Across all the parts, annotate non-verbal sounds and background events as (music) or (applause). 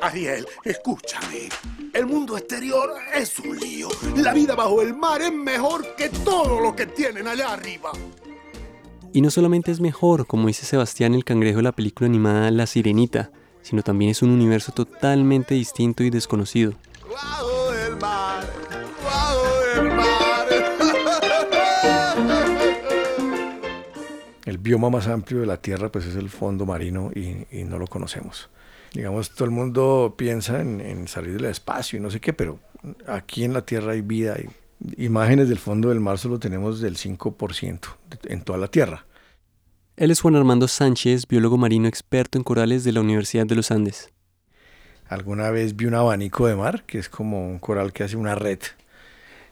Ariel, escúchame. El mundo exterior es un lío. La vida bajo el mar es mejor que todo lo que tienen allá arriba. Y no solamente es mejor, como dice Sebastián el cangrejo de la película animada La Sirenita, sino también es un universo totalmente distinto y desconocido. Bajo el mar, bajo el mar. El bioma más amplio de la Tierra pues es el fondo marino y, y no lo conocemos. Digamos, todo el mundo piensa en, en, salir del espacio y no sé qué, pero aquí en la Tierra hay vida. Hay imágenes del fondo del mar solo tenemos del 5% en toda la Tierra. Él es Juan Armando Sánchez, biólogo marino experto en corales de la Universidad de los Andes. Alguna vez vi un abanico de mar, que es como un coral que hace una red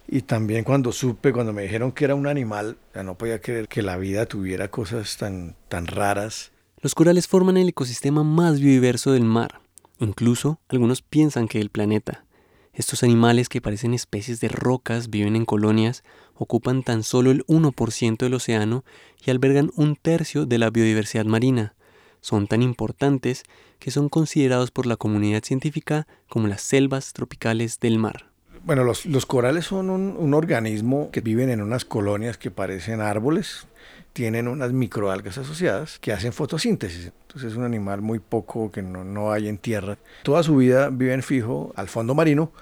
y también cuando supe, cuando me dijeron que era un animal, ya no podía creer que la vida tuviera cosas tan, tan raras. Los corales forman el ecosistema más biodiverso del mar. Incluso algunos piensan que del planeta. Estos animales que parecen especies de rocas viven en colonias, ocupan tan solo el 1% del océano y albergan un tercio de la biodiversidad marina. Son tan importantes que son considerados por la comunidad científica como las selvas tropicales del mar. Bueno, los, corales son un, organismo que viven en unas colonias que parecen árboles, tienen unas microalgas asociadas que hacen fotosíntesis. Entonces es un animal muy poco que no, no hay en tierra. Toda su vida viven fijo al fondo marino,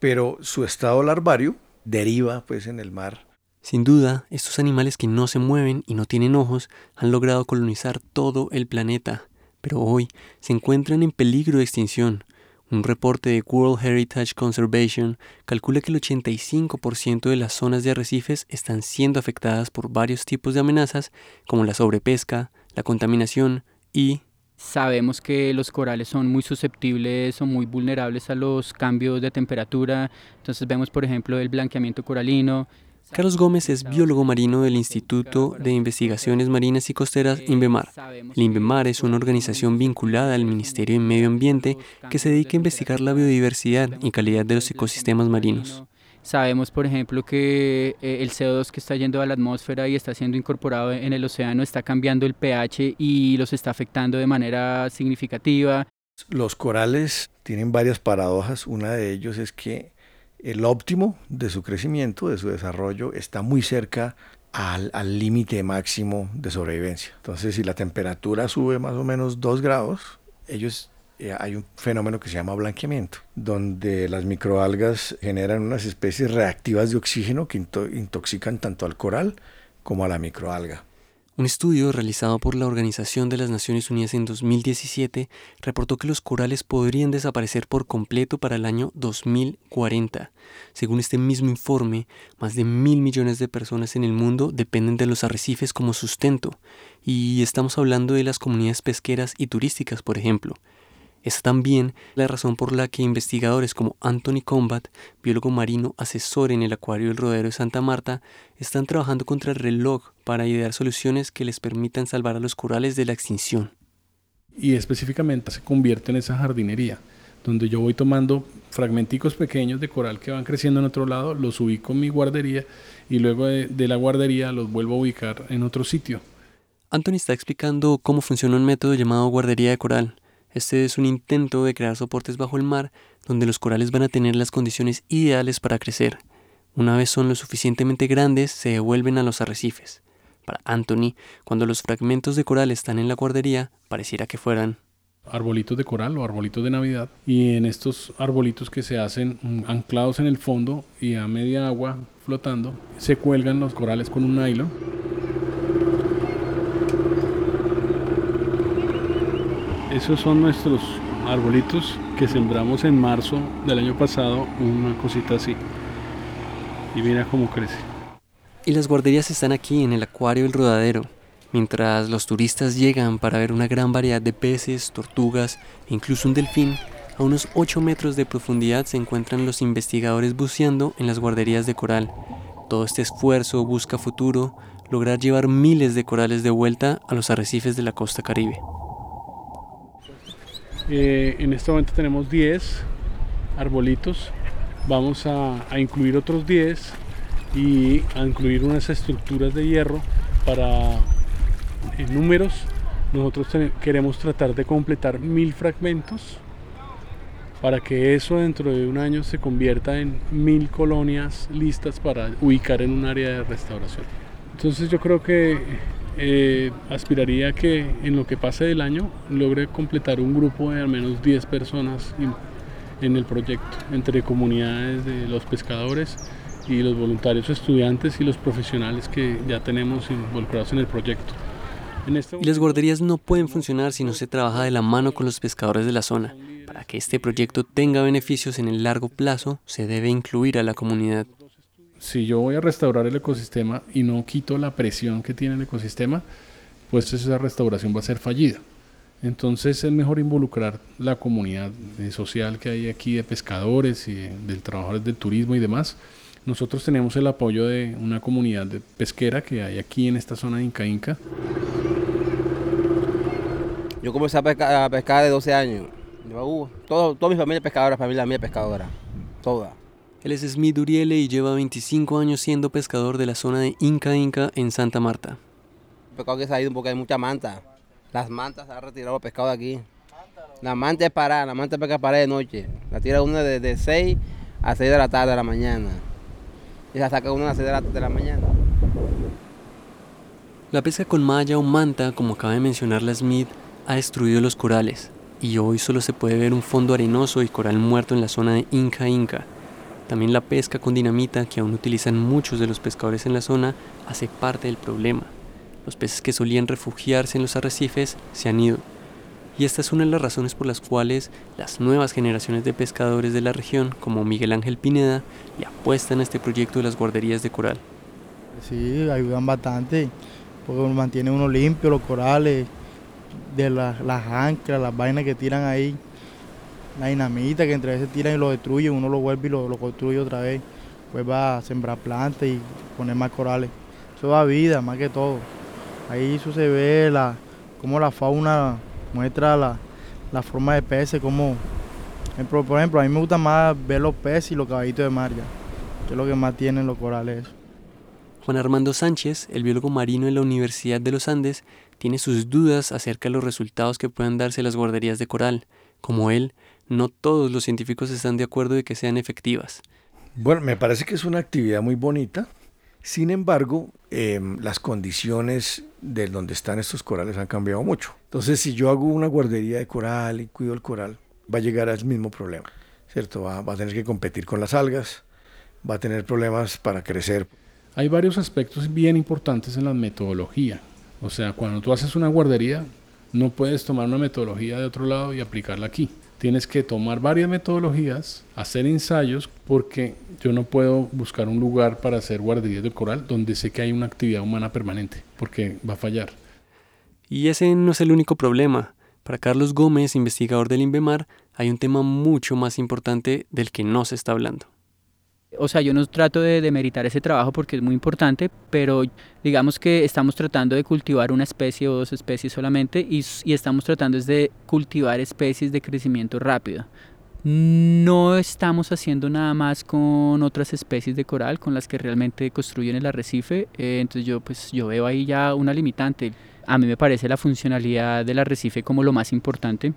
pero su estado larvario deriva pues en el mar. Sin duda, estos animales que no se mueven y no tienen ojos han logrado colonizar todo el planeta, pero hoy se encuentran en peligro de extinción. Un reporte de World Heritage Conservation calcula que el 85% de las zonas de arrecifes están siendo afectadas por varios tipos de amenazas como la sobrepesca, la contaminación y... Sabemos que los corales son muy susceptibles o muy vulnerables a los cambios de temperatura, entonces vemos por ejemplo el blanqueamiento coralino, Carlos Gómez es biólogo marino del Instituto de Investigaciones Marinas y Costeras INVEMAR. El INVEMAR es una organización vinculada al Ministerio de Medio Ambiente que se dedica a investigar la biodiversidad y calidad de los ecosistemas marinos. Sabemos, por ejemplo, que el CO2 que está yendo a la atmósfera y está siendo incorporado en el océano está cambiando el pH y los está afectando de manera significativa. Los corales tienen varias paradojas. Una de ellos es que el óptimo de su crecimiento, de su desarrollo, está muy cerca al límite máximo de sobrevivencia. Entonces, si la temperatura sube más o menos 2 grados, ellos eh, hay un fenómeno que se llama blanqueamiento, donde las microalgas generan unas especies reactivas de oxígeno que into intoxican tanto al coral como a la microalga. Un estudio realizado por la Organización de las Naciones Unidas en 2017 reportó que los corales podrían desaparecer por completo para el año 2040. Según este mismo informe, más de mil millones de personas en el mundo dependen de los arrecifes como sustento, y estamos hablando de las comunidades pesqueras y turísticas, por ejemplo. Es también la razón por la que investigadores como Anthony Combat, biólogo marino asesor en el Acuario del Rodero de Santa Marta, están trabajando contra el reloj para idear soluciones que les permitan salvar a los corales de la extinción. Y específicamente se convierte en esa jardinería, donde yo voy tomando fragmenticos pequeños de coral que van creciendo en otro lado, los ubico en mi guardería y luego de, de la guardería los vuelvo a ubicar en otro sitio. Anthony está explicando cómo funciona un método llamado guardería de coral este es un intento de crear soportes bajo el mar donde los corales van a tener las condiciones ideales para crecer. Una vez son lo suficientemente grandes, se devuelven a los arrecifes. Para Anthony, cuando los fragmentos de coral están en la guardería, pareciera que fueran arbolitos de coral o arbolitos de Navidad. Y en estos arbolitos que se hacen anclados en el fondo y a media agua flotando, se cuelgan los corales con un nylon Esos son nuestros arbolitos que sembramos en marzo del año pasado, una cosita así. Y mira cómo crece. Y las guarderías están aquí en el acuario del rodadero, mientras los turistas llegan para ver una gran variedad de peces, tortugas e incluso un delfín. A unos 8 metros de profundidad se encuentran los investigadores buceando en las guarderías de coral. Todo este esfuerzo busca futuro lograr llevar miles de corales de vuelta a los arrecifes de la costa caribe. Eh, en este momento tenemos 10 arbolitos. Vamos a, incluir otros 10 y a incluir unas estructuras de hierro para en números. Nosotros queremos tratar de completar mil fragmentos para que eso dentro de un año se convierta en mil colonias listas para ubicar en un área de restauración. Entonces yo creo que eh, aspiraría a que en lo que pase del año logre completar un grupo de al menos 10 personas en el proyecto, entre comunidades de los pescadores y los voluntarios estudiantes y los profesionales que ya tenemos involucrados en el proyecto. Este y las guarderías no pueden funcionar si no se trabaja de la mano con los pescadores de la zona. Para que este proyecto tenga beneficios en el largo plazo, se debe incluir a la comunidad. Si yo voy a restaurar el ecosistema y no quito la presión que tiene el ecosistema, pues esa restauración va a ser fallida. Entonces es mejor involucrar la comunidad social que hay aquí de pescadores y de trabajadores del turismo y demás. Nosotros tenemos el apoyo de una comunidad de pesquera que hay aquí en esta zona de Inca Inca. Yo comencé a pescar, a pescar de 12 años. Uh, todo, toda mi familia es pescadora, familia mía es pescadora. Toda. Él es Smith Uriele y lleva 25 años siendo pescador de la zona de Inca Inca en Santa Marta. El pescado que se ha ido porque hay mucha manta. Las mantas se han retirado el pescado de aquí. La manta es para, la manta es para para de noche. La tira una de, de 6 a 6 de la tarde de la mañana. Y la saca una a las 6 de la, de la mañana. La pesca con malla o manta, como acaba de mencionar la Smith, ha destruido los corales y hoy solo se puede ver un fondo arenoso y coral muerto en la zona de Inca Inca. También la pesca con dinamita, que aún utilizan muchos de los pescadores en la zona, hace parte del problema. Los peces que solían refugiarse en los arrecifes se han ido. Y esta es una de las razones por las cuales las nuevas generaciones de pescadores de la región, como Miguel Ángel Pineda, le apuestan a este proyecto de las guarderías de coral. Sí, ayudan bastante, porque mantiene uno limpio los corales, de las anclas, las vainas que tiran ahí, la dinamita que entre veces tiran y lo destruyen, uno lo vuelve y lo, construye otra vez. Pues va a sembrar plantas y poner más corales. Eso da vida, más que todo. Ahí eso se ve la, cómo la fauna muestra la, forma de peces, como por ejemplo, a mí me gusta más ver los peces y los caballitos de mar, que es lo que más tienen los corales. Juan Armando Sánchez, el biólogo marino en la Universidad de los Andes, tiene sus dudas acerca de los resultados que puedan darse las guarderías de coral. Como él, no todos los científicos están de acuerdo de que sean efectivas. Bueno, me parece que es una actividad muy bonita. Sin embargo, em, las condiciones de donde están estos corales han cambiado mucho. Entonces, si yo hago una guardería de coral y cuido el coral, va a llegar al mismo problema, ¿cierto? Va, va a tener que competir con las algas, va a tener problemas para crecer. Hay varios aspectos bien importantes en la metodología. O sea, cuando tú haces una guardería, no puedes tomar una metodología de otro lado y aplicarla aquí. Tienes que tomar varias metodologías, hacer ensayos, porque yo no puedo buscar un lugar para hacer guarderías de coral donde sé que hay una actividad humana permanente, porque va a fallar. Y ese no es el único problema. Para Carlos Gómez, investigador del INVEMAR, hay un tema mucho más importante del que no se está hablando. O sea, yo no trato de demeritar ese trabajo porque es muy importante, pero digamos que estamos tratando de cultivar una especie o dos especies solamente y, estamos tratando de cultivar especies de crecimiento rápido. No estamos haciendo nada más con otras especies de coral con las que realmente construyen el arrecife, eh, entonces yo pues yo veo ahí ya una limitante. A mí me parece la funcionalidad del arrecife como lo más importante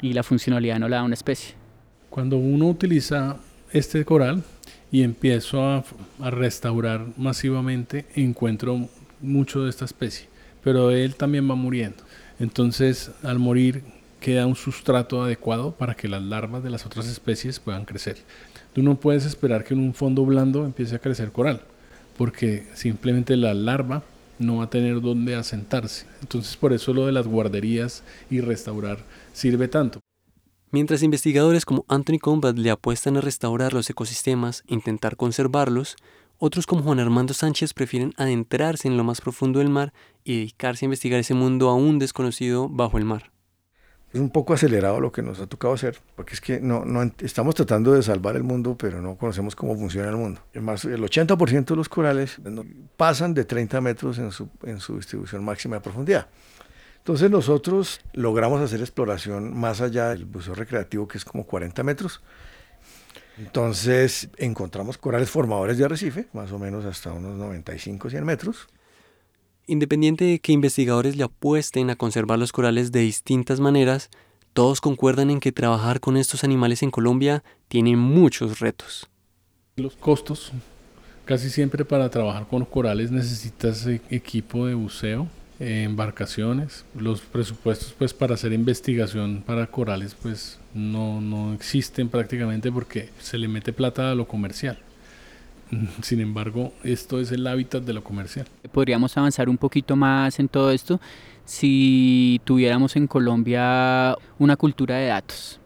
y la funcionalidad no la da una especie. Cuando uno utiliza este coral, y empiezo a, restaurar masivamente, encuentro mucho de esta especie, pero él también va muriendo. Entonces, al morir, queda un sustrato adecuado para que las larvas de las otras especies puedan crecer. Tú no puedes esperar que en un fondo blando empiece a crecer coral, porque simplemente la larva no va a tener dónde asentarse. Entonces, por eso lo de las guarderías y restaurar sirve tanto. Mientras investigadores como Anthony Combat le apuestan a restaurar los ecosistemas intentar conservarlos, otros como Juan Armando Sánchez prefieren adentrarse en lo más profundo del mar y dedicarse a investigar ese mundo aún desconocido bajo el mar. Es un poco acelerado lo que nos ha tocado hacer, porque es que no estamos tratando de salvar el mundo, pero no conocemos cómo funciona el mundo. Además, el 80% de los corales pasan de 30 metros en su, en su distribución máxima de profundidad. Entonces nosotros logramos hacer exploración más allá del buceo recreativo, que es como 40 metros. Entonces encontramos corales formadores de arrecife, más o menos hasta unos 95, 100 metros. Independiente de que investigadores le apuesten a conservar los corales de distintas maneras, todos concuerdan en que trabajar con estos animales en Colombia tiene muchos retos. Los costos, casi siempre para trabajar con corales necesitas e-, equipo de buceo, embarcaciones, los presupuestos pues para hacer investigación para corales pues no, no existen prácticamente porque se le mete plata a lo comercial. (laughs) Sin embargo, esto es el hábitat de lo comercial. Podríamos avanzar un poquito más en todo esto si tuviéramos en Colombia una cultura de datos.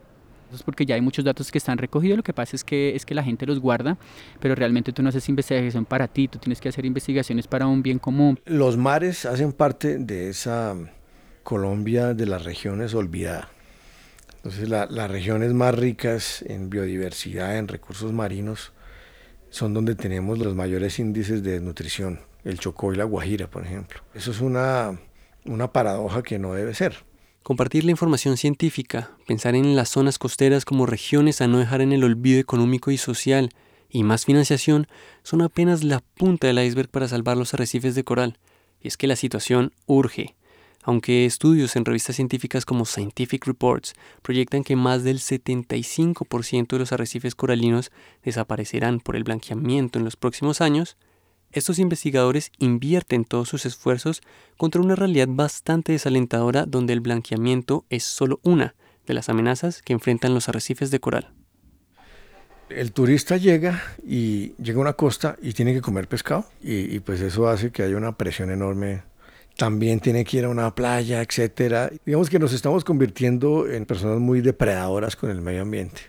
Es porque ya hay muchos datos que están recogidos, lo que pasa es que, es que la gente los guarda, pero realmente tú no haces investigación para ti, tú tienes que hacer investigaciones para un bien común. Los mares hacen parte de esa Colombia de las regiones olvidada. Entonces las regiones más ricas en biodiversidad, en recursos marinos, son donde tenemos los mayores índices de nutrición, el Chocó y la Guajira, por ejemplo. Eso es una, una paradoja que no debe ser. Compartir la información científica, pensar en las zonas costeras como regiones a no dejar en el olvido económico y social, y más financiación, son apenas la punta del iceberg para salvar los arrecifes de coral. Y es que la situación urge. Aunque estudios en revistas científicas como Scientific Reports proyectan que más del 75% de los arrecifes coralinos desaparecerán por el blanqueamiento en los próximos años, estos investigadores invierten todos sus esfuerzos contra una realidad bastante desalentadora donde el blanqueamiento es solo una de las amenazas que enfrentan los arrecifes de coral. El turista llega y llega a una costa y tiene que comer pescado y, pues eso hace que haya una presión enorme también tiene que ir a una playa, etcétera. Digamos que nos estamos convirtiendo en personas muy depredadoras con el medio ambiente.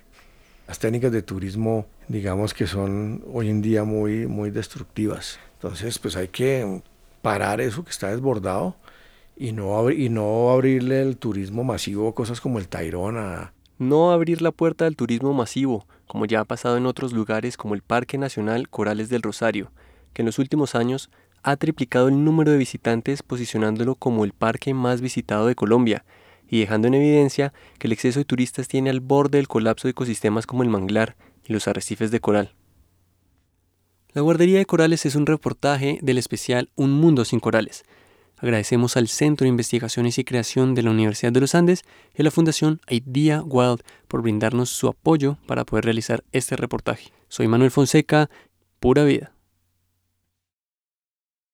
Las técnicas de turismo, digamos que son hoy en día muy, muy destructivas. Entonces, pues hay que parar eso que está desbordado y no, y no abrirle el turismo masivo cosas como el Tairón No abrir la puerta al turismo masivo, como ya ha pasado en otros lugares como el Parque Nacional Corales del Rosario, que en los últimos años ha triplicado el número de visitantes posicionándolo como el parque más visitado de Colombia y dejando en evidencia que el exceso de turistas tiene al borde del colapso de ecosistemas como el manglar y los arrecifes de coral. La Guardería de Corales es un reportaje del especial Un Mundo sin Corales. Agradecemos al Centro de Investigaciones y Creación de la Universidad de los Andes y a la Fundación Idea Wild por brindarnos su apoyo para poder realizar este reportaje. Soy Manuel Fonseca, pura vida.